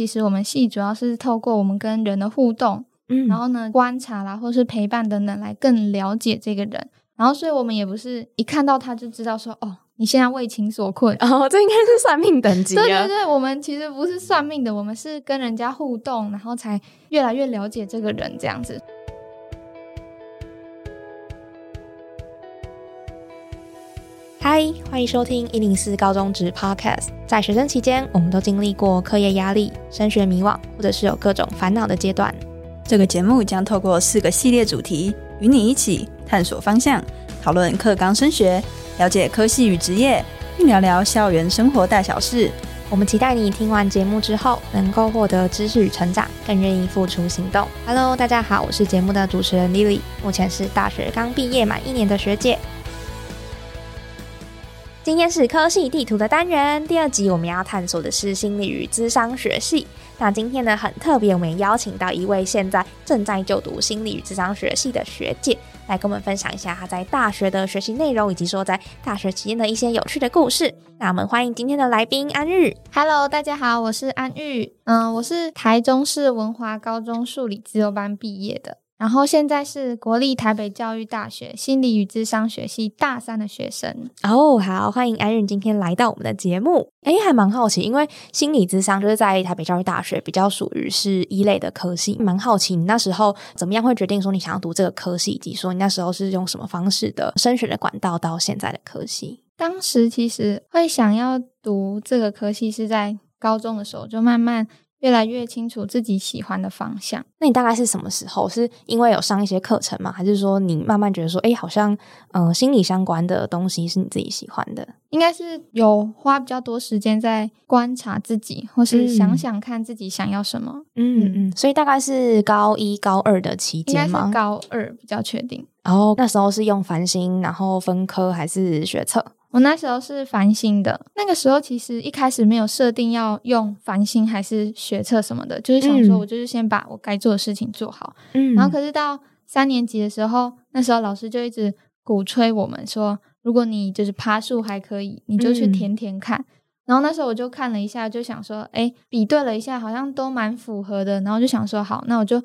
其实我们系主要是透过我们跟人的互动，嗯然后呢观察啦，或是陪伴等等，来更了解这个人。然后，所以我们也不是一看到他就知道说，哦，你现在为情所困。哦，这应该是算命等级了。对对对，我们其实不是算命的，我们是跟人家互动，然后才越来越了解这个人这样子。嗨，欢迎收听一零四高中职 Podcast。在学生期间，我们都经历过课业压力、升学迷惘，或者是有各种烦恼的阶段。这个节目将透过四个系列主题，与你一起探索方向，讨论课纲升学，了解科系与职业，并聊聊校园生活大小事。我们期待你听完节目之后，能够获得知识与成长，更愿意付出行动。Hello，大家好，我是节目的主持人 Lily，目前是大学刚毕业满一年的学姐。今天是科系地图的单元，第二集我们要探索的是心理与智商学系。那今天呢很特别，我们邀请到一位现在正在就读心理与智商学系的学姐，来跟我们分享一下她在大学的学习内容，以及说在大学期间的一些有趣的故事。那我们欢迎今天的来宾安玉。Hello，大家好，我是安玉，嗯，我是台中市文华高中数理自由班毕业的，然后现在是国立台北教育大学心理与智商学系大三的学生。哦，好，欢迎安润今天来到我们的节目。诶，还蛮好奇，因为心理智商就是在台北教育大学比较属于是一类的科系，蛮好奇你那时候怎么样会决定说你想要读这个科系，以及说你那时候是用什么方式的升学的管道到现在的科系。当时其实会想要读这个科系，是在高中的时候就慢慢越来越清楚自己喜欢的方向。那你大概是什么时候？是因为有上一些课程吗？还是说你慢慢觉得说，诶，好像嗯、呃心理相关的东西是你自己喜欢的？应该是有花比较多时间在观察自己，或是嗯想想看自己想要什么。嗯嗯，所以大概是高一、高二的期应该是间吗？高二比较确定。然后那时候是用繁星，然后分科还是学测？我那时候是繁星的，那个时候其实一开始没有设定要用繁星还是学测什么的，就是想说嗯我就是先把我该做的事情做好。嗯然后可是到三年级的时候，那时候老师就一直鼓吹我们说，如果你就是爬树还可以，你就去嗯填填看。然后那时候我就看了一下，就想说，哎，比对了一下，好像都蛮符合的。然后就想说，好，那我就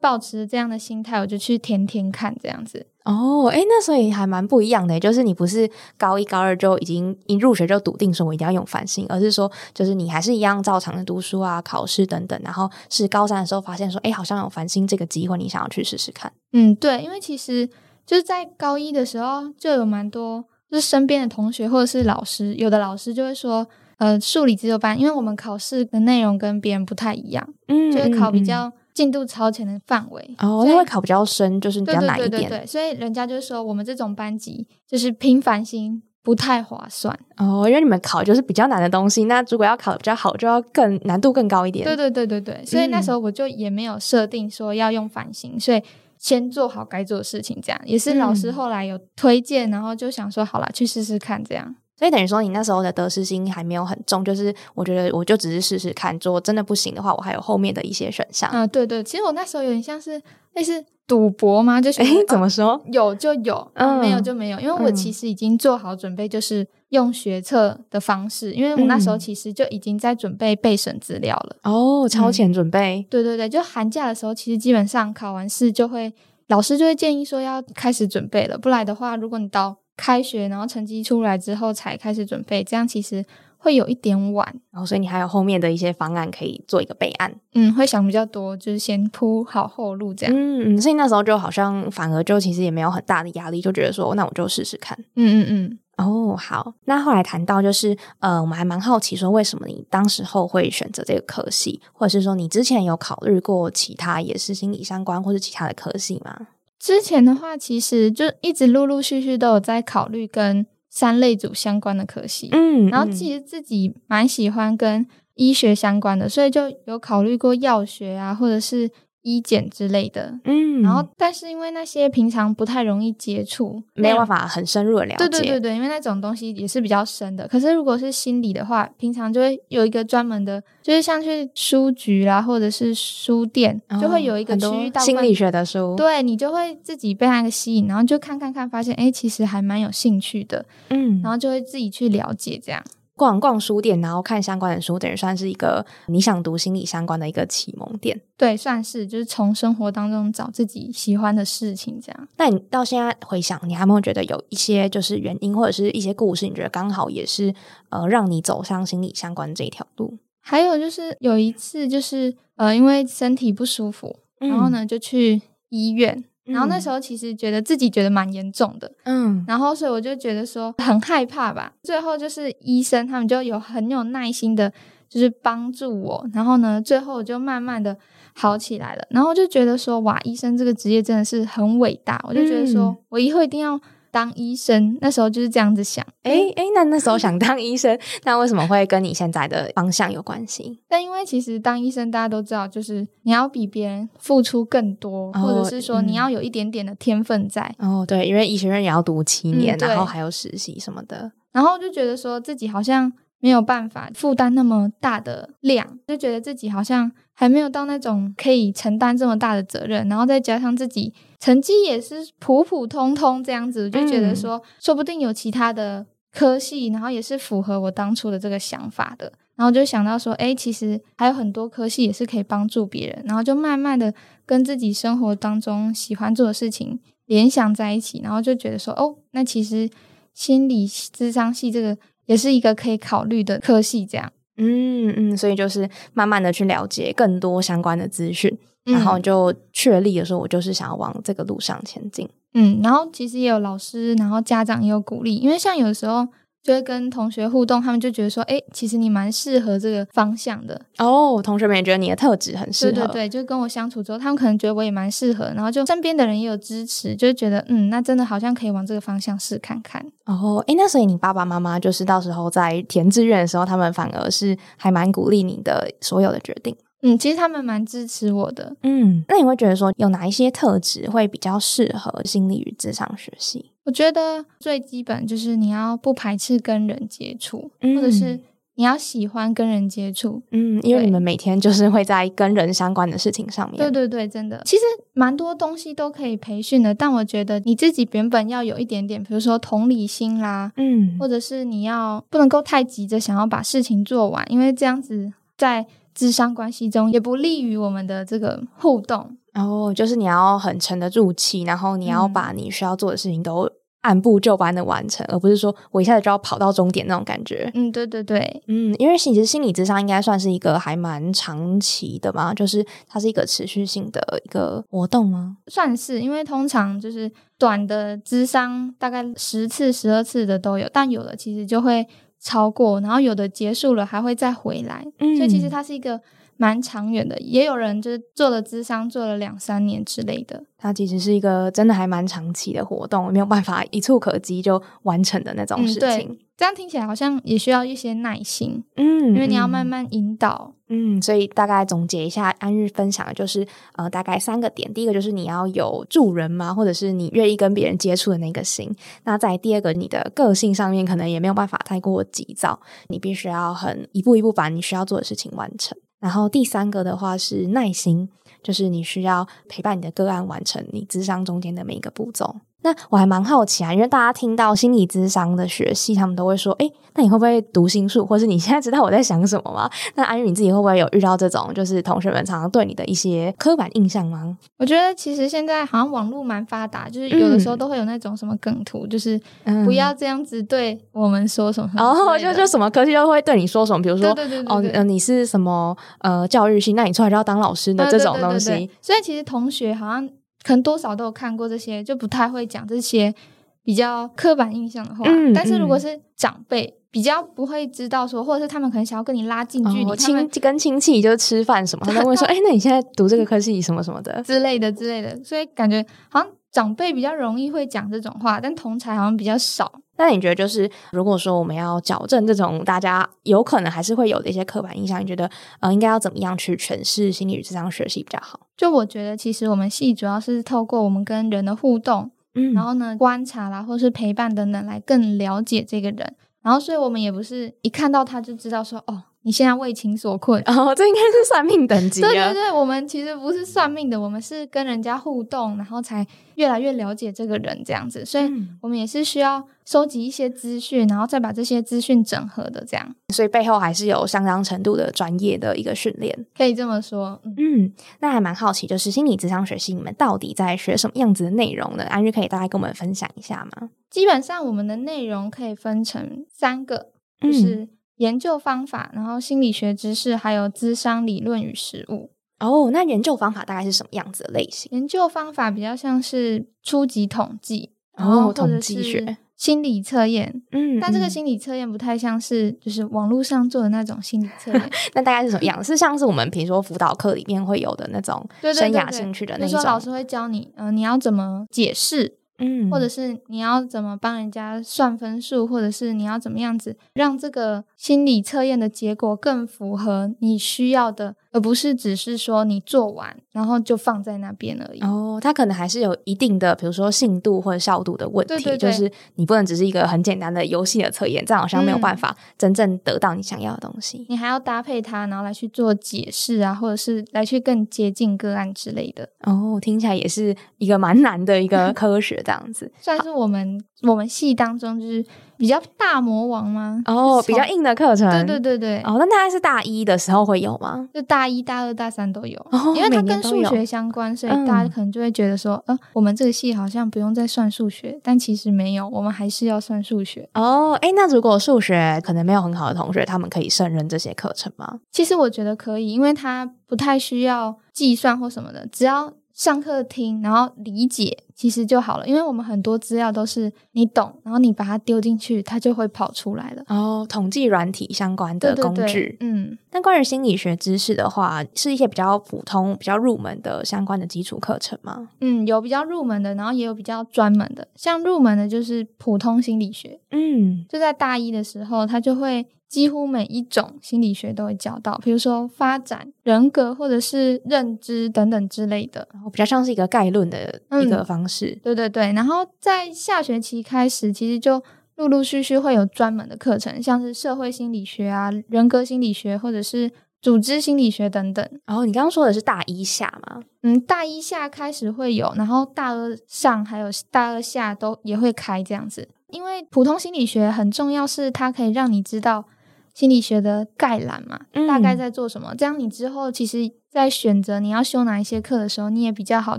抱持这样的心态，我就去填填看，这样子。哦，哎，那所以还蛮不一样的，就是你不是高一高二就已经一入学就笃定说我一定要用繁星，而是说就是你还是一样照常的读书啊、考试等等，然后是高三的时候发现说，哎，好像有繁星这个机会，你想要去试试看。嗯，对，因为其实就是在高一的时候就有蛮多，就是身边的同学或者是老师，有的老师就会说，呃，数理自由班，因为我们考试的内容跟别人不太一样，嗯就会考比嗯较进度超前的范围。哦，因为考比较深，就是比对对较难一点。对对对，所以人家就说我们这种班级就是拼繁星不太划算。哦，因为你们考就是比较难的东西，那如果要考得比较好，就要更难度更高一点。对对对对对，所以那时候我就也没有设定说要用繁星，所以先做好该做的事情，这样也是老师嗯后来有推荐，然后就想说好了，去试试看这样。所以等于说你那时候的得失心还没有很重，就是我觉得我就只是试试看，做真的不行的话，我还有后面的一些选项。嗯、对对，其实我那时候有点像是类似赌博吗，就觉得诶，怎哦么说？有就有，嗯没有就没有，因为我嗯其实已经做好准备，就是用学测的方式，因为我那时候嗯其实就已经在准备备审资料了。哦，超前准备。对对对，就寒假的时候，其实基本上考完试就会，老师就会建议说要开始准备了，不然的话，如果你到开学然后成绩出来之后才开始准备，这样其实会有一点晚。然后，所以你还有后面的一些方案可以做一个备案。嗯，会想比较多，就是先铺好后路这样。嗯嗯，所以那时候就好像反而就其实也没有很大的压力，就觉得说那我就试试看。嗯嗯嗯。哦，好。那后来谈到就是呃，我们还蛮好奇说，为什么你当时候会选择这个科系，或者是说你之前有考虑过其他也是心理相关或是其他的科系吗？之前的话，其实就一直陆陆续续都有在考虑跟三类组相关的科系，嗯然后其实自己蛮喜欢跟医学相关的，所以就有考虑过药学啊，或者是医检之类的。嗯，然后，但是因为那些平常不太容易接触，没有办法。很深入的了解。对对对对，因为那种东西也是比较深的。可是如果是心理的话，平常就会有一个专门的，就是像去书局啦，或者是书店，就会有一个区域大心理学的书。，对你就会自己被那个吸引，然后就看看看，发现哎，诶其实还蛮有兴趣的，嗯，然后就会自己去了解这样。逛逛书店，然后看相关的书，等于算是一个你想读心理相关的一个启蒙点。对，算是就是从生活当中找自己喜欢的事情，这样。那你到现在回想，你还没有觉得有一些就是原因或者是一些故事，你觉得刚好也是呃让你走上心理相关这一条路？还有就是有一次，就是呃因为身体不舒服，然后呢就去医院。然后那时候其实觉得自己觉得蛮严重的，嗯，然后所以我就觉得说很害怕吧。最后就是医生他们就有很有耐心的，就是帮助我。然后呢，最后我就慢慢的好起来了。然后就觉得说哇，医生这个职业真的是很伟大。我就觉得说我以后一定要。当医生那时候就是这样子想，哎哎，那那时候想当医生，那为什么会跟你现在的方向有关系？但因为其实当医生大家都知道，就是你要比别人付出更多，或者是说你要有一点点的天分在。哦，对，因为医学院也要读七年，然后还有实习什么的，然后就觉得说自己好像。没有办法负担那么大的量，就觉得自己好像还没有到那种可以承担这么大的责任，然后再加上自己成绩也是普普通通这样子，就觉得说说不定有其他的科系，然后也是符合我当初的这个想法的，然后就想到说，哎，其实还有很多科系也是可以帮助别人，然后就慢慢的跟自己生活当中喜欢做的事情联想在一起，然后就觉得说，哦，那其实心理智商系这个。也是一个可以考虑的科系，这样，嗯嗯，所以就是慢慢的去了解更多相关的资讯，然后就确立的时候，我就是想要往这个路上前进，嗯，然后其实也有老师，然后家长也有鼓励，因为像有时候。就会跟同学互动，他们就觉得说：“哎，其实你蛮适合这个方向的哦。”同学们也觉得你的特质很适合，对对对，就跟我相处之后，他们可能觉得我也蛮适合，然后就身边的人也有支持，就觉得嗯，那真的好像可以往这个方向试看看。哦，哎，那所以你爸爸妈妈就是到时候在填志愿的时候，他们反而是还蛮鼓励你的所有的决定。嗯，其实他们蛮支持我的。嗯，那你会觉得说有哪一些特质会比较适合心理与智商学习？我觉得最基本就是你要不排斥跟人接触，或者是你要喜欢跟人接触。嗯，因为你们每天就是会在跟人相关的事情上面。对对对，真的，其实蛮多东西都可以培训的，但我觉得你自己原本要有一点点，比如说同理心啦，嗯，或者是你要不能够太急着想要把事情做完，因为这样子在。智商关系中也不利于我们的这个互动哦，就是你要很沉得住气，然后你要把你需要做的事情都按部就班的完成，而不是说我一下子就要跑到终点那种感觉。嗯，对对对，嗯，因为其实心理智商应该算是一个还蛮长期的嘛，就是它是一个持续性的一个活动吗？算是，因为通常就是短的智商大概十次、十二次的都有，但有的其实就会。超过，然后有的结束了还会再回来，所以其实它是一个蛮长远的。也有人就是做了智商，做了两三年之类的。它其实是一个真的还蛮长期的活动，没有办法一触可及就完成的那种事情。这样听起来好像也需要一些耐心，嗯，因为你要慢慢引导，嗯，所以大概总结一下，安日分享的就是，呃，大概三个点。第一个就是你要有助人嘛，或者是你愿意跟别人接触的那个心。那在第二个，你的个性上面可能也没有办法太过急躁，你必须要很一步一步把你需要做的事情完成。然后第三个的话是耐心，就是你需要陪伴你的个案完成你智商中间的每一个步骤。那我还蛮好奇啊，因为大家听到心理智商的学系，他们都会说：“哎，那你会不会读心术？或是你现在知道我在想什么吗？”那安玉你自己会不会有遇到这种，就是同学们常常对你的一些刻板印象吗？我觉得其实现在好像网络蛮发达，就是有的时候都会有那种什么梗图，就是不要这样子对我们说什么，然后就就什么科技都会对你说什么，比如说哦，呃，你是什么呃教育系，那你出来就要当老师的这种东西。所以其实同学好像。可能多少都有看过这些，就不太会讲这些比较刻板印象的话。但是如果是长辈，比较不会知道说，或者是他们可能想要跟你拉近距离，亲跟亲戚就是吃饭什么，他们会说：“哎，那你现在读这个科系什么什么的之类的之类的。”所以感觉好像长辈比较容易会讲这种话，但同才好像比较少。那你觉得，就是如果说我们要矫正这种大家有可能还是会有的一些刻板印象，你觉得呃，应该要怎么样去诠释心理与智商学习比较好？就我觉得，其实我们系主要是透过我们跟人的互动，嗯，然后呢观察啦，或是陪伴等等，来更了解这个人。然后，所以我们也不是一看到他就知道说，哦。你现在为情所困。哦，这应该是算命等级。对对对，我们其实不是算命的，我们是跟人家互动，然后才越来越了解这个人这样子，所以嗯我们也是需要收集一些资讯，然后再把这些资讯整合的，这样所以背后还是有相当程度的专业的一个训练。可以这么说。嗯，嗯，那还蛮好奇，就是心理咨商学系你们到底在学什么样子的内容呢？安玉可以大概跟我们分享一下吗？基本上我们的内容可以分成三个，就嗯是研究方法，然后心理学知识，还有咨商理论与实务。哦，那研究方法大概是什么样子的类型？研究方法比较像是初级统计，然哦后统计学心理测验。嗯但这个嗯心理测验不太像是就是网络上做的那种心理测验，那大概是什么样？是像是我们平时说辅导课里面会有的那种生涯兴趣的那比如说老，师会教你，呃，你要怎么解释，嗯或者是你要怎么帮人家算分数，或者是你要怎么样子让这个心理测验的结果更符合你需要的，而不是只是说你做完然后就放在那边而已。哦，它可能还是有一定的，比如说信度或者效度的问题，对对对就是你不能只是一个很简单的游戏的测验，这样好像没有嗯办法真正得到你想要的东西。你还要搭配它，然后来去做解释啊，或者是来去更接近个案之类的，哦，听起来也是一个蛮难的一个科学，这样子。算是我们我们系当中就是比较大魔王吗？哦，比较硬的课程，对对对对，哦，那大概是大一的时候会有吗？就大一、大二、大三都有，哦因为它跟数学相关，所以嗯大家可能就会觉得说，呃，我们这个系好像不用再算数学，但其实没有，我们还是要算数学。哦，哎，那如果数学可能没有很好的同学，他们可以胜任这些课程吗？其实我觉得可以，因为它不太需要计算或什么的，只要上课听，然后理解，其实就好了。因为我们很多资料都是你懂，然后你把它丢进去，它就会跑出来了。哦，统计软体相关的对对对工具。嗯，那关于心理学知识的话，是一些比较普通、比较入门的相关的基础课程吗？嗯，有比较入门的，然后也有比较专门的。像入门的就是普通心理学，嗯，就在大一的时候，他就会几乎每一种心理学都会教到，比如说发展、人格或者是认知等等之类的。然后比较像是一个概论的一个嗯方式。对对对，然后在下学期开始，其实就陆陆续续会有专门的课程，像是社会心理学啊、人格心理学或者是组织心理学等等。然后你刚刚说的是大一下吗？嗯，大一下开始会有，然后大二上还有大二下都也会开这样子。因为普通心理学很重要，是它可以让你知道心理学的概览嘛，嗯大概在做什么。这样你之后其实，在选择你要修哪一些课的时候，你也比较好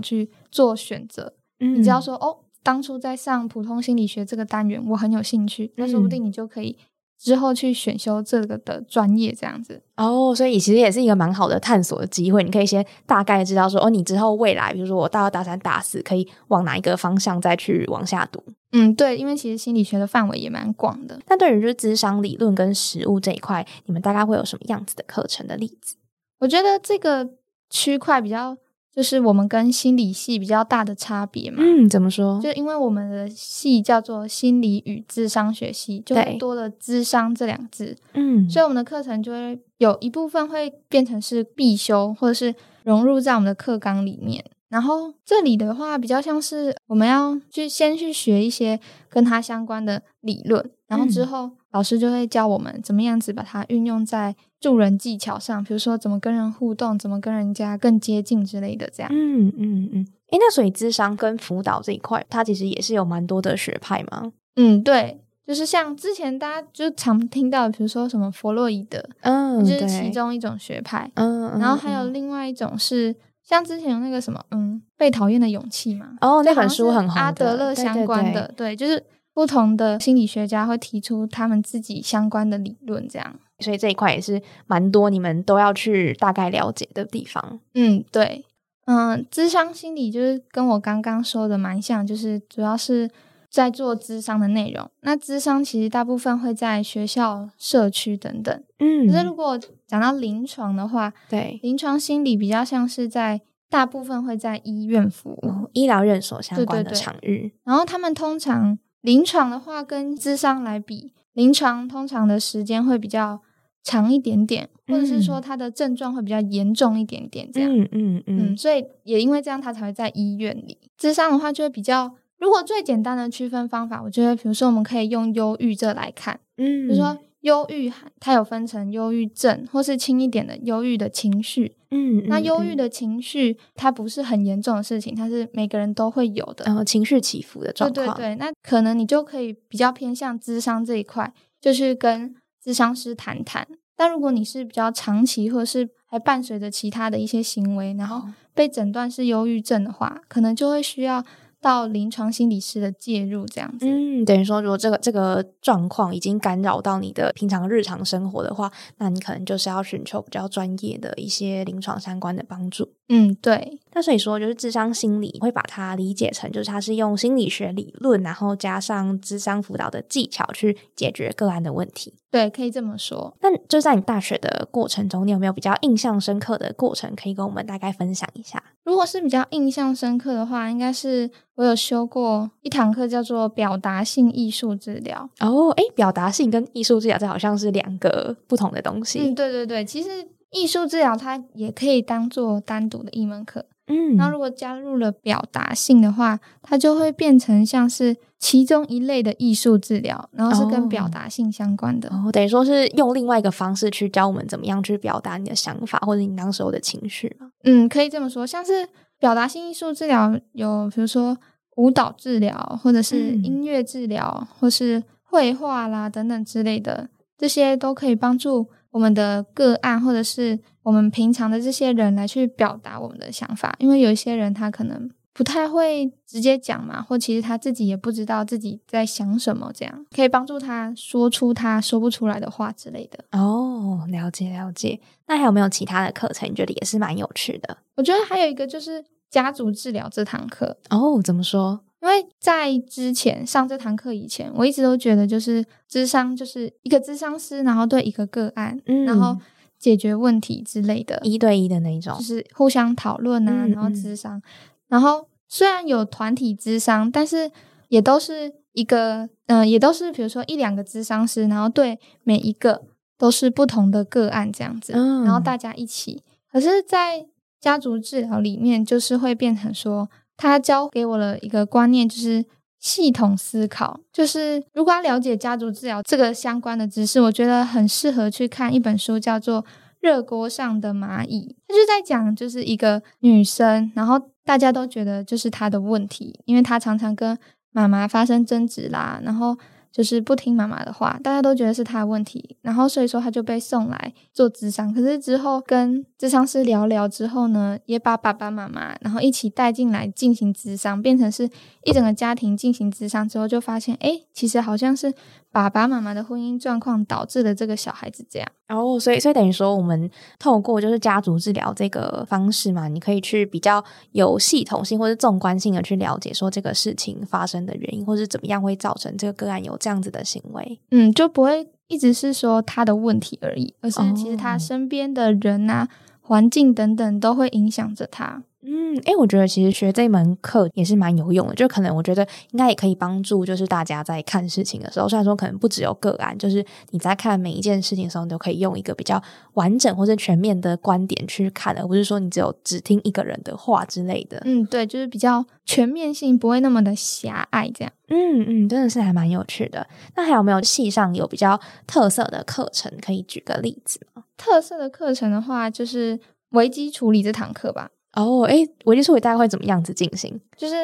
去做选择。嗯你只要说哦，当初在上普通心理学这个单元，我很有兴趣，那说不嗯定你就可以之后去选修这个的专业，这样子。哦，所以其实也是一个蛮好的探索的机会。你可以先大概知道说，哦，你之后未来，比如说我大二、大三、大四，可以往哪一个方向再去往下读。嗯，对，因为其实心理学的范围也蛮广的。那对于就是智商理论跟实务这一块，你们大概会有什么样子的课程的例子？我觉得这个区块比较，就是我们跟心理系比较大的差别嘛。嗯，怎么说？就因为我们的系叫做心理与智商学系，就多了“智商”这两字，嗯，所以我们的课程就会有一部分会变成是必修，或者是融入在我们的课纲里面。然后这里的话，比较像是我们要去先去学一些跟它相关的理论，然后之嗯后老师就会教我们怎么样子把它运用在助人技巧上，比如说怎么跟人互动，怎么跟人家更接近之类的。这样，嗯嗯嗯。诶，那所以智商跟辅导这一块，它其实也是有蛮多的学派吗？嗯，对，就是像之前大家就常听到，比如说什么弗洛伊德，嗯就是其中一种学派。嗯，然后还有嗯另外一种是，像之前有那个什么，嗯，被讨厌的勇气嘛。哦，那本书很红，阿德勒相关的，对，就是不同的心理学家会提出他们自己相关的理论，这样。所以这一块也是蛮多你们都要去大概了解的地方。嗯，对，嗯，智商心理就是跟我刚刚说的蛮像，就是主要是在做智商的内容。那智商其实大部分会在学校、社区等等。嗯可是如果讲到临床的话，对临床心理比较像是在大部分会在医院服务。哦医疗院所相关的对对对场域，然后他们通常临床的话，跟智商来比，临床通常的时间会比较长一点点，或者是说他的症状会比较严重一点点，这样。嗯嗯嗯嗯所以也因为这样，他才会在医院里。智商的话，就会比较。如果最简单的区分方法，我觉得，比如说我们可以用忧郁这来看，嗯，比如说忧郁它有分成忧郁症或是轻一点的忧郁的情绪。嗯，那忧郁嗯的情绪它不是很严重的事情，它是每个人都会有的。然后情绪起伏的状况，对对，那可能你就可以比较偏向智商这一块，就是跟智商师谈谈。但如果你是比较长期，或是还伴随着其他的一些行为，然后哦被诊断是忧郁症的话，可能就会需要到临床心理师的介入这样子。嗯，等于说，如果这个这个状况已经干扰到你的平常日常生活的话，那你可能就是要寻求比较专业的一些临床相关的帮助。嗯，对，那所以说，就是智商心理会把它理解成，就是它是用心理学理论，然后加上智商辅导的技巧去解决个案的问题。对，可以这么说。那就在你大学的过程中，你有没有比较印象深刻的过程，可以跟我们大概分享一下？如果是比较印象深刻的话，应该是我有修过一堂课，叫做表达性艺术治疗。哦，诶，表达性跟艺术治疗这好像是两个不同的东西。嗯，对对对，其实艺术治疗它也可以当做单独的一门课。嗯。那如果加入了表达性的话，它就会变成像是其中一类的艺术治疗，然后是跟表达性相关的。哦，等于说是用另外一个方式去教我们怎么样去表达你的想法或者你当时候的情绪嘛。嗯，可以这么说，像是表达性艺术治疗有，比如说舞蹈治疗，或者是嗯。音乐治疗，或是绘画啦等等之类的，这些都可以帮助我们的个案，或者是我们平常的这些人来去表达我们的想法。因为有一些人他可能不太会直接讲嘛，或其实他自己也不知道自己在想什么，这样可以帮助他说出他说不出来的话之类的。哦，了解了解。那还有没有其他的课程？你觉得也是蛮有趣的？我觉得还有一个就是家族治疗这堂课，哦，怎么说？因为在之前上这堂课以前，我一直都觉得就是智商就是一个智商师，然后对一个个案，嗯然后解决问题之类的，一对一的那一种就。是互相讨论啊，嗯然后智商，然后虽然有团体智商，但是也都是一个，嗯、也都是比如说一两个智商师，然后对每一个都是不同的个案这样子，嗯然后大家一起。可是，在家族治疗里面，就是会变成说，他教给我了一个观念，就是系统思考。就是如果要了解家族治疗这个相关的知识，我觉得很适合去看一本书，叫做《热锅上的蚂蚁》。他就在讲，就是一个女生，然后大家都觉得就是她的问题，因为她常常跟妈妈发生争执啦，然后。就是不听妈妈的话，大家都觉得是他的问题，然后所以说他就被送来做智商。可是之后跟智商师聊聊之后呢，也把爸爸妈妈然后一起带进来进行智商，变成是一整个家庭进行智商之后，就发现哎，其实好像是爸爸妈妈的婚姻状况导致了这个小孩子这样。哦，所以所以等于说，我们透过就是家族治疗这个方式嘛，你可以去比较有系统性或者纵观性的去了解说这个事情发生的原因，或是怎么样会造成这个个案有这样子的行为。嗯，就不会一直是说他的问题而已，而是其实他哦身边的人啊、环境等等都会影响着他。嗯，诶，我觉得其实学这门课也是蛮有用的，就可能我觉得应该也可以帮助，就是大家在看事情的时候，虽然说可能不只有个案，就是你在看每一件事情的时候，你都可以用一个比较完整或者全面的观点去看，而不是说你只有只听一个人的话之类的。嗯，对，就是比较全面性，不会那么的狭隘这样。嗯嗯，真的是还蛮有趣的。那还有没有系上有比较特色的课程可以举个例子吗？特色的课程的话，就是危机处理这堂课吧。哦，诶，危机处理大概会怎么样子进行？就是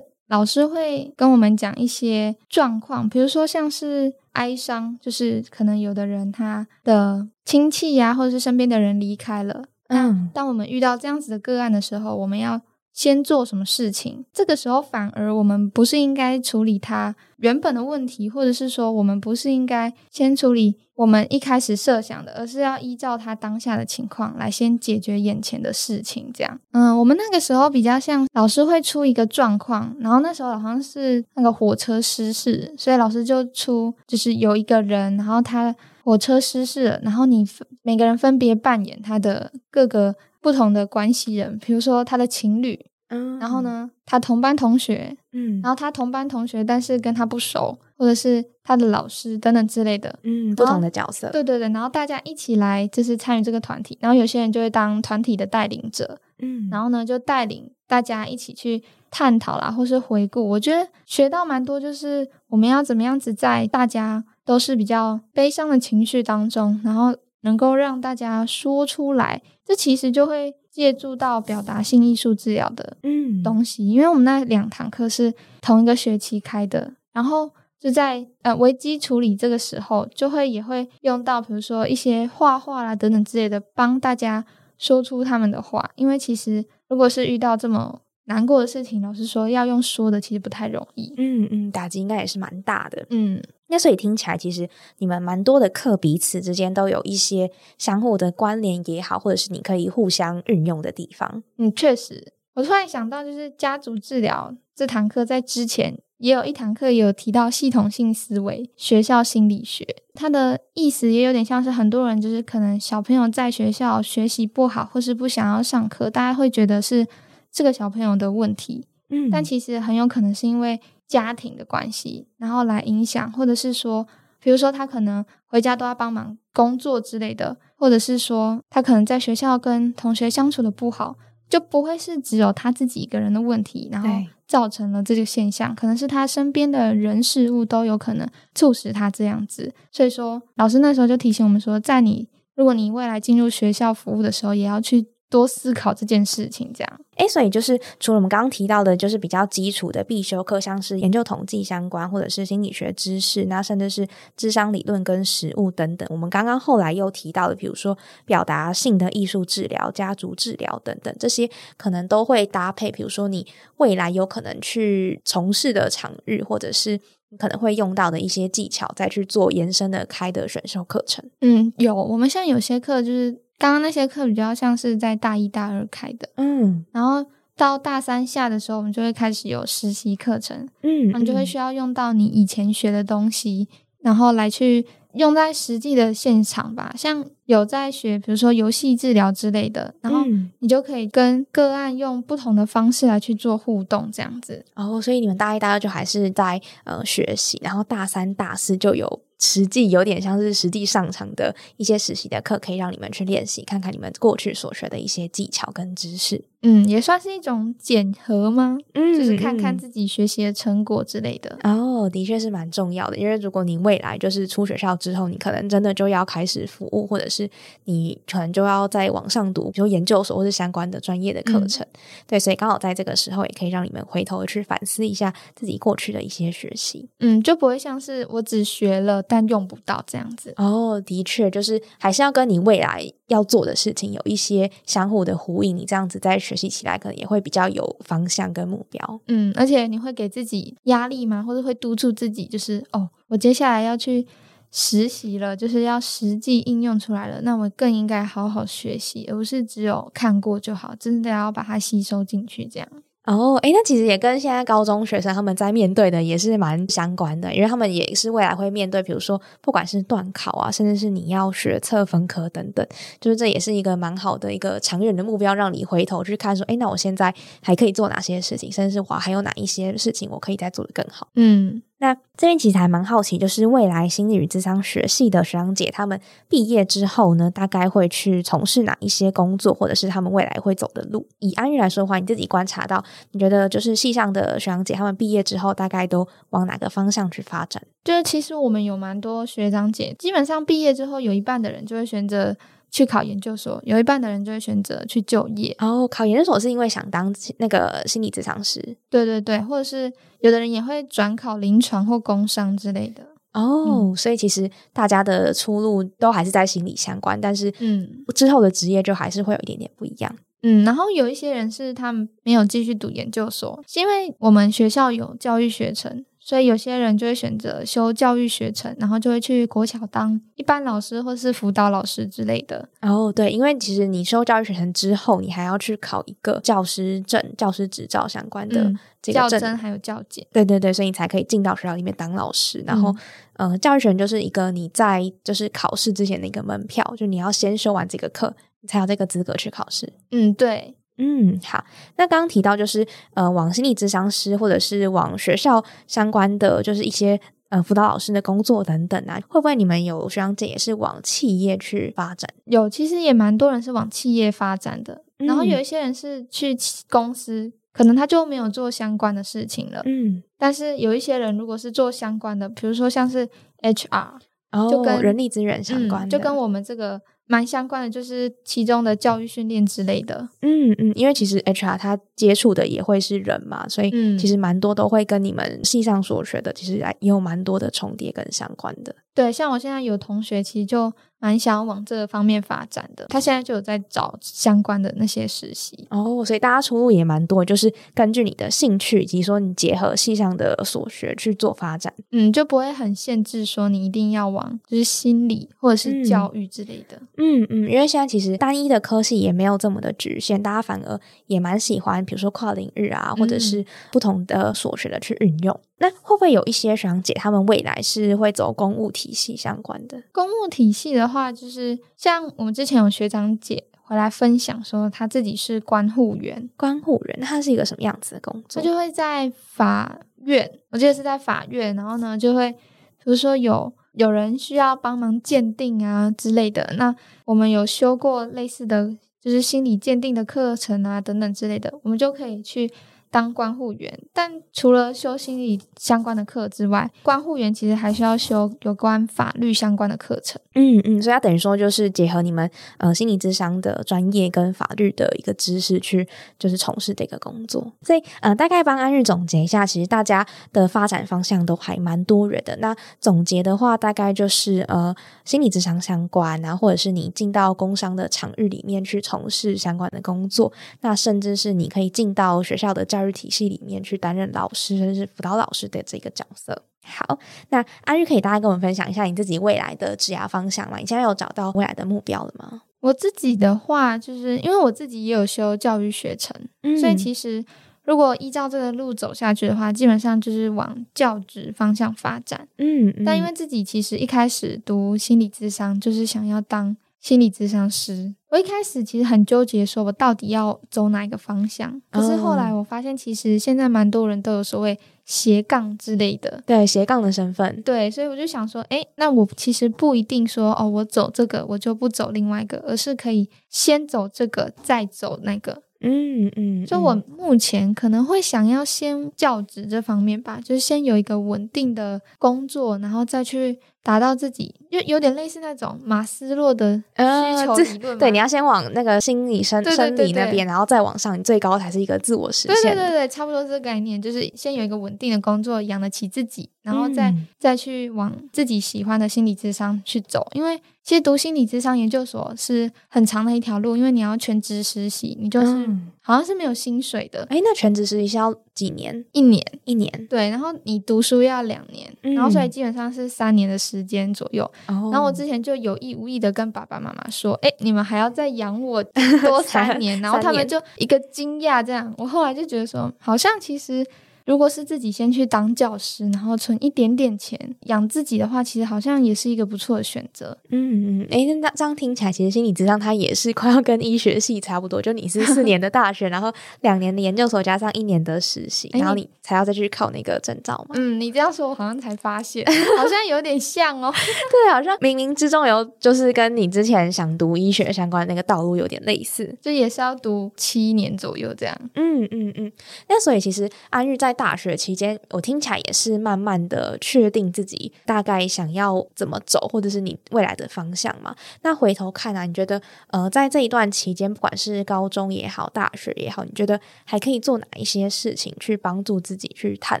老师会跟我们讲一些状况，比如说像是哀伤，就是可能有的人他的亲戚呀、或者是身边的人离开了。嗯当我们遇到这样子的个案的时候，我们要先做什么事情？这个时候反而我们不是应该处理他原本的问题，或者是说我们不是应该先处理我们一开始设想的，而是要依照他当下的情况来先解决眼前的事情。这样，嗯，我们那个时候比较像老师会出一个状况，然后那时候好像是那个火车失事，所以老师就出就是有一个人，然后他火车失事了，然后你分每个人分别扮演他的各个不同的关系人，比如说他的情侣，嗯然后？呢，他同班同学，嗯然后他同班同学，但是跟他不熟，或者是他的老师等等之类的。嗯，不同的角色。对对对，然后大家一起来，就是参与这个团体，然后有些人就会当团体的带领者，嗯然后呢就带领大家一起去探讨啦，或是回顾。我觉得学到蛮多，就是我们要怎么样子在大家都是比较悲伤的情绪当中，然后能够让大家说出来。这其实就会借助到表达性艺术治疗的嗯东西，因为我们那两堂课是同一个学期开的，然后就在呃危机处理这个时候，就会也会用到，比如说一些画画啦等等之类的，帮大家说出他们的话。因为其实如果是遇到这么难过的事情，老师说要用说的，其实不太容易。嗯嗯，打击应该也是蛮大的。嗯，那所以听起来，其实你们蛮多的课彼此之间都有一些相互的关联也好，或者是你可以互相运用的地方。嗯，确实，我突然想到，就是家族治疗这堂课在之前也有一堂课有提到系统性思维、学校心理学，它的意思也有点像是很多人就是可能小朋友在学校学习不好，或是不想要上课，大家会觉得是这个小朋友的问题，嗯。但其实很有可能是因为家庭的关系，然后来影响，或者是说，比如说他可能回家都要帮忙工作之类的，或者是说他可能在学校跟同学相处的不好，就不会是只有他自己一个人的问题，然后造成了这个现象，可能是他身边的人事物都有可能促使他这样子。所以说，老师那时候就提醒我们说，在你如果你未来进入学校服务的时候，也要去多思考这件事情，这样。诶，所以就是除了我们刚刚提到的，就是比较基础的必修课，像是研究统计相关，或者是心理学知识，那甚至是智商理论跟实务等等。我们刚刚后来又提到的，比如说表达性的艺术治疗、家族治疗等等，这些可能都会搭配，比如说你未来有可能去从事的场域，或者是你可能会用到的一些技巧，再去做延伸的开的选修课程。嗯，有。我们像有些课就是刚刚那些课比较像是在大一大二开的，嗯。然后到大三下的时候，我们就会开始有实习课程，嗯那你就会需要用到你以前学的东西，然后来去用在实际的现场吧。像有在学，比如说游戏治疗之类的，然后嗯你就可以跟个案用不同的方式来去做互动，这样子。哦，所以你们大一、大二就还是在呃学习，然后大三、大四就有实际有点像是实际上场的一些实习的课，可以让你们去练习，看看你们过去所学的一些技巧跟知识。嗯，也算是一种检核吗？嗯就是看看嗯自己学习的成果之类的。哦，的确是蛮重要的，因为如果你未来就是出学校之后，你可能真的就要开始服务，或者是你可能就要在网上读，比如研究所或是相关的专业的课嗯程。对，所以刚好在这个时候，也可以让你们回头去反思一下自己过去的一些学习。嗯，就不会像是我只学了但用不到这样子。哦，的确，就是还是要跟你未来要做的事情有一些相互的呼应，你这样子在学习起来可能也会比较有方向跟目标。嗯，而且你会给自己压力吗？或者会督促自己，就是哦，我接下来要去实习了，就是要实际应用出来了，那我更应该好好学习，而不是只有看过就好，真的要把它吸收进去。这样，哦，诶，那其实也跟现在高中学生他们在面对的也是蛮相关的，因为他们也是未来会面对，比如说不管是断考啊，甚至是你要学测分科等等，就是这也是一个蛮好的一个长远的目标，让你回头去看说，诶，那我现在还可以做哪些事情，甚至是我还有哪一些事情我可以再做得更好。嗯那这边其实还蛮好奇，就是未来心理与智商学系的学长姐，他们毕业之后呢，大概会去从事哪一些工作，或者是他们未来会走的路？以安玉来说的话，你自己观察到，你觉得就是系上的学长姐他们毕业之后，大概都往哪个方向去发展？就是其实我们有蛮多学长姐，基本上毕业之后，有一半的人就会选择去考研究所，有一半的人就会选择去就业。然后考研究所是因为想当那个心理咨商师对对对，或者是有的人也会转考临床或工商之类的。哦，所以其实大家的出路都还是在心理相关，但是嗯之后的职业就还是会有一点点不一样。嗯，然后有一些人是他们没有继续读研究所，是因为我们学校有教育学程，所以有些人就会选择修教育学程，然后就会去国小当一般老师或是辅导老师之类的。哦，对，因为其实你修教育学程之后，你还要去考一个教师证、教师执照相关的嗯这个证。还有教检。对对对，所以你才可以进到学校里面当老师。然后，呃，教育学程就是一个你在就是考试之前的一个门票，就你要先修完这个课，你才有这个资格去考试。嗯，对，嗯，好。那刚刚提到就是呃，往心理咨商师或者是往学校相关的，就是一些呃辅导老师的工作等等啊，会不会你们有学长姐也是往企业去发展？有其实也蛮多人是往企业发展的，然后嗯有一些人是去公司可能他就没有做相关的事情了。嗯，但是有一些人如果是做相关的，比如说像是 HR，哦，就跟人力资源相关就跟我们这个蛮相关的，就是其中的教育训练之类的。嗯嗯，因为其实 HR 他接触的也会是人嘛，所以嗯其实蛮多都会跟你们系上所学的，其实也有蛮多的重叠跟相关的。对，像我现在有同学其实就蛮想要往这个方面发展的，他现在就有在找相关的那些实习。哦，所以大家出路也蛮多，就是根据你的兴趣以及说你结合系上的所学去做发展。嗯，就不会很限制说你一定要往就是心理或者是教育之类的。嗯嗯，因为现在其实单一的科系也没有这么的局限，大家反而也蛮喜欢，比如说跨领域啊，或者是不同的所学的去运用。那会不会有一些学长姐他们未来是会走公务体系相关的？公务体系的话，就是像我们之前有学长姐回来分享说，他自己是关护员，关护人，那他是一个什么样子的工作？他就会在法院，我记得是在法院，然后呢就会，比如说有有人需要帮忙鉴定啊之类的，那我们有修过类似的就是心理鉴定的课程啊等等之类的，我们就可以去。当关护员，但除了修心理相关的课之外，关护员其实还需要修有关法律相关的课程。嗯嗯，所以要等于说就是结合你们呃心理智商的专业跟法律的一个知识去就是从事这个工作。所以呃，大概帮安日总结一下，其实大家的发展方向都还蛮多元的。那总结的话，大概就是呃心理智商相关啊，或者是你进到工商的场域里面去从事相关的工作，那甚至是你可以进到学校的教育体系里面去担任老师，甚至是辅导老师的这个角色。好，那阿玉可以大家跟我们分享一下你自己未来的职涯方向吗？你现在有找到未来的目标了吗？我自己的话，就是因为我自己也有修教育学程，所以其实如果依照这个路走下去的话，基本上就是往教职方向发展。嗯，但因为自己其实一开始读心理智商，就是想要当心理咨商师。我一开始其实很纠结，说我到底要走哪一个方向。可是后来我发现，其实现在蛮多人都有所谓斜杠之类的，对斜杠的身份，对，所以我就想说，诶，那我其实不一定说哦，我走这个我就不走另外一个，而是可以先走这个，再走那个。嗯嗯，就我目前可能会想要先教职这方面吧，就是先有一个稳定的工作，然后再去达到自己，就有点类似那种马斯洛的需求理论、对，你要先往那个心理生生理那边，然后再往上，你最高才是一个自我实现。对对对对，差不多这个概念，就是先有一个稳定的工作，养得起自己，然后再、嗯、再去往自己喜欢的心理智商去走，因为。其实读心理智商研究所是很长的一条路，因为你要全职实习，你就是、嗯、好像是没有薪水的。哎，那全职实习是要几年？一年，一年。对，然后你读书要两年，嗯、然后所以基本上是三年的时间左右。哦、然后我之前就有意无意的跟爸爸妈妈说：“哎，你们还要再养我 多三年。”然后他们就一个惊讶，这样。我后来就觉得说，好像其实。如果是自己先去当教师，然后存一点点钱养自己的话，其实好像也是一个不错的选择。嗯嗯，哎，那这样听起来，其实心理智商它也是快要跟医学系差不多，就你是四年的大学，然后两年的研究所，加上一年的实习，然后你才要再去考那个证照嘛。嗯，你这样说，我好像才发现，好像有点像哦。对，好像冥冥之中有，就是跟你之前想读医学相关的那个道路有点类似，就也是要读七年左右这样。嗯嗯嗯，那所以其实安玉在大学期间，我听起来也是慢慢的确定自己大概想要怎么走，或者是你未来的方向嘛。那回头看啊，你觉得呃，在这一段期间，不管是高中也好，大学也好，你觉得还可以做哪一些事情去帮助自己去探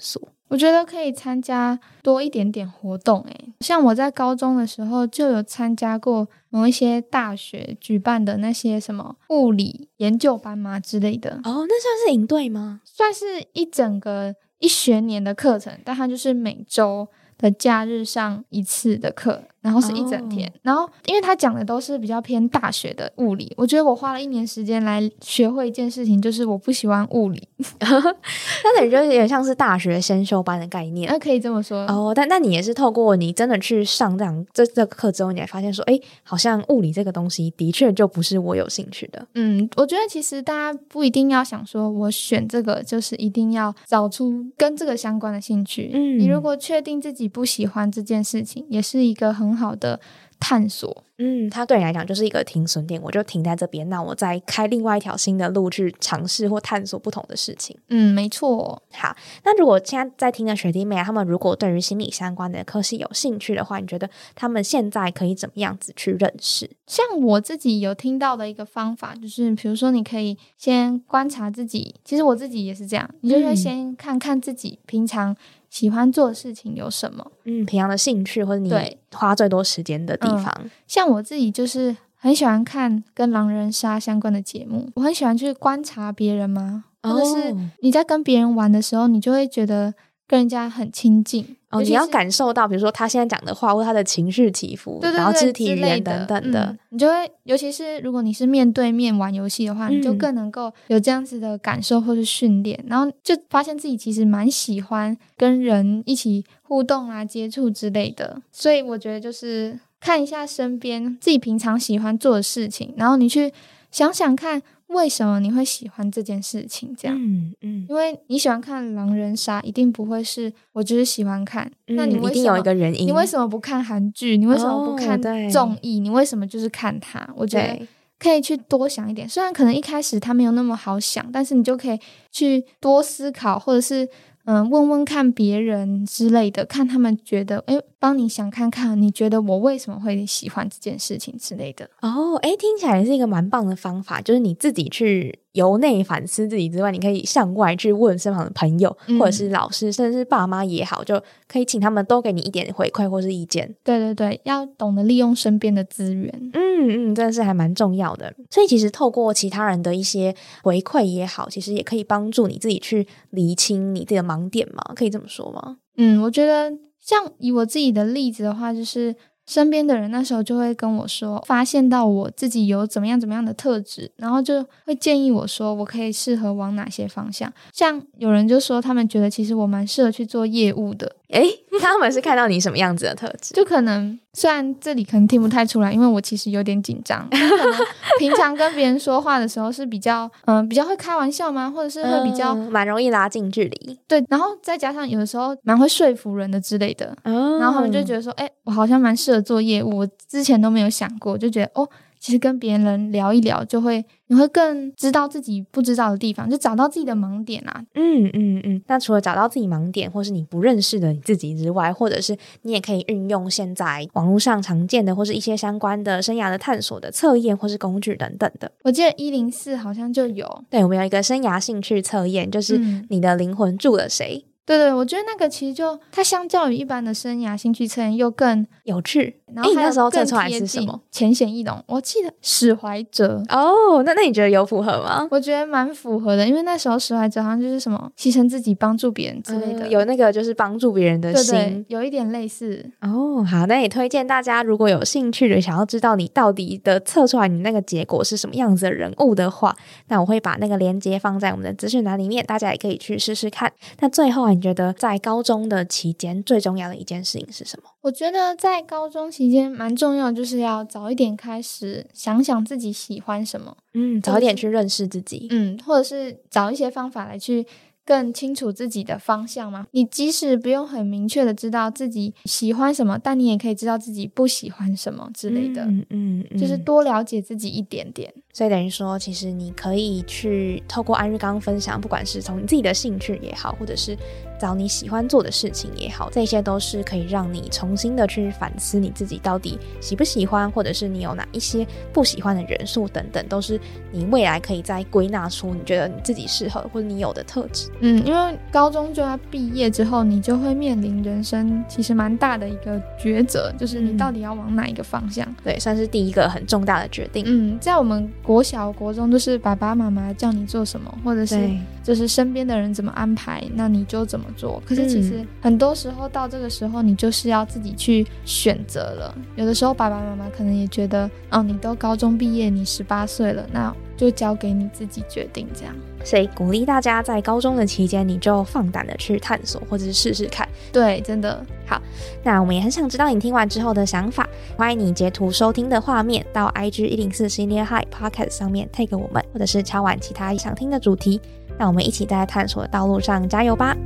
索？我觉得可以参加多一点点活动，诶，像我在高中的时候就有参加过某一些大学举办的那些什么物理研究班嘛之类的。哦，那算是营队吗？算是一整个一学年的课程，但它就是每周的假日上一次的课，然后是一整天。哦然后因为他讲的都是比较偏大学的物理，我觉得我花了一年时间来学会一件事情，就是我不喜欢物理。那等于就有点像是大学先修班的概念。那可以这么说哦，但那你也是透过你真的去上这样这这个课之后，你才发现说，哎，好像物理这个东西的确就不是我有兴趣的。嗯，我觉得其实大家不一定要想说，我选这个就是一定要找出跟这个相关的兴趣。嗯你如果确定自己不喜欢这件事情，也是一个很好的探索。嗯，它对你来讲就是一个停损点，我就停在这边，那我再开另外一条新的路去尝试或探索不同的事情。嗯，没错。好，那如果现在在听的学弟妹啊，他们如果对于心理相关的科系有兴趣的话，你觉得他们现在可以怎么样子去认识？像我自己有听到的一个方法，就是比如说你可以先观察自己，其实我自己也是这样，你就会先看看自己平常喜欢做的事情有什么。嗯，平常的兴趣或者你花最多时间的地方。像我自己就是很喜欢看跟狼人杀相关的节目，我很喜欢去观察别人嘛，或者是哦你在跟别人玩的时候，你就会觉得跟人家很亲近。哦，你要感受到，比如说他现在讲的话，或他的情绪起伏，对对然后肢体语言等等的。嗯你就会，尤其是如果你是面对面玩游戏的话，你就嗯更能够有这样子的感受或是训练，然后就发现自己其实蛮喜欢跟人一起互动啊、接触之类的。所以我觉得就是看一下身边自己平常喜欢做的事情，然后你去想想看为什么你会喜欢这件事情，这样。嗯嗯，因为你喜欢看狼人杀，一定不会是我就是喜欢看。那你嗯一定有一个原因。你为什么不看韩剧？你为什么不哦看综艺？你为什么就是看它？我觉得？可以去多想一点。虽然可能一开始他没有那么好想，但是你就可以去多思考，或者是嗯问问看别人之类的，看他们觉得哎，帮你想看看，你觉得我为什么会喜欢这件事情之类的。哦，哎，听起来是一个蛮棒的方法，就是你自己去由内反思自己之外，你可以向外去问身旁的朋友，嗯或者是老师，甚至是爸妈也好，就可以请他们都给你一点回馈或是意见。对对对，要懂得利用身边的资源。嗯嗯，真的是还蛮重要的。所以其实透过其他人的一些回馈也好，其实也可以帮助你自己去厘清你自己的盲点嘛，可以这么说吗？嗯，我觉得像以我自己的例子的话，就是身边的人那时候就会跟我说，发现到我自己有怎么样怎么样的特质，然后就会建议我说，我可以适合往哪些方向。像有人就说，他们觉得其实我蛮适合去做业务的，诶，他们是看到你什么样子的特质？就可能虽然这里可能听不太出来，因为我其实有点紧张，可能平常跟别人说话的时候是比较嗯、比较会开玩笑吗，或者是会比较、嗯蛮容易拉近距离。对，然后再加上有的时候蛮会说服人的之类的。哦然后他们就觉得说，哎、我好像蛮适合做业务，我之前都没有想过，就觉得哦，其实跟别人聊一聊，就会你会更知道自己不知道的地方，就找到自己的盲点啊。嗯嗯嗯，那除了找到自己盲点，或是你不认识的你自己之外，或者是你也可以运用现在网络上常见的，或是一些相关的生涯的探索的测验或是工具等等的。我记得一零四好像就有，对，我们有一个生涯兴趣测验，就是嗯你的灵魂住了谁，对对，我觉得那个其实就它相较于一般的生涯兴趣测验又更，有趣。然后还更时候测出来是什么？浅显易懂。我记得史怀哲。哦，那那你觉得有符合吗？我觉得蛮符合的，因为那时候史怀哲好像就是什么牺牲自己帮助别人之类的，嗯有那个就是帮助别人的心。对对，有一点类似。哦，好，那也推荐大家，如果有兴趣的，想要知道你到底的测出来你那个结果是什么样子的人物的话，那我会把那个链接放在我们的资讯栏里面，大家也可以去试试看。那最后啊，你觉得在高中的期间最重要的一件事情是什么？我觉得在高中期间蛮重要，就是要早一点开始想想自己喜欢什么，嗯，早一点去认识自己。嗯，或者是找一些方法来去更清楚自己的方向吗。你即使不用很明确的知道自己喜欢什么，但你也可以知道自己不喜欢什么之类的，嗯嗯嗯就是多了解自己一点点。所以等于说，其实你可以去透过安日刚刚分享，不管是从你自己的兴趣也好，或者是找你喜欢做的事情也好，这些都是可以让你重新的去反思你自己到底喜不喜欢，或者是你有哪一些不喜欢的元素等等，都是你未来可以再归纳出你觉得你自己适合或者你有的特质。嗯，因为高中就要毕业之后，你就会面临人生其实蛮大的一个抉择，就是你嗯到底要往哪一个方向。对，算是第一个很重大的决定。嗯，在我们国小、国中就是爸爸妈妈叫你做什么，或者是对，就是身边的人怎么安排，那你就怎么做。可是其实很多时候到这个时候，你就是要自己去选择了。有的时候爸爸妈妈可能也觉得，哦，你都高中毕业，你十八岁了，那就交给你自己决定这样。所以鼓励大家在高中的期间，你就放胆的去探索或者是试试看。对，真的好。那我们也很想知道你听完之后的想法，欢迎你截图收听的画面到 IG 一零四 Senior High Podcast 上面 tag 我们，或者是敲完其他想听的主题，让我们一起在探索的道路上加油吧！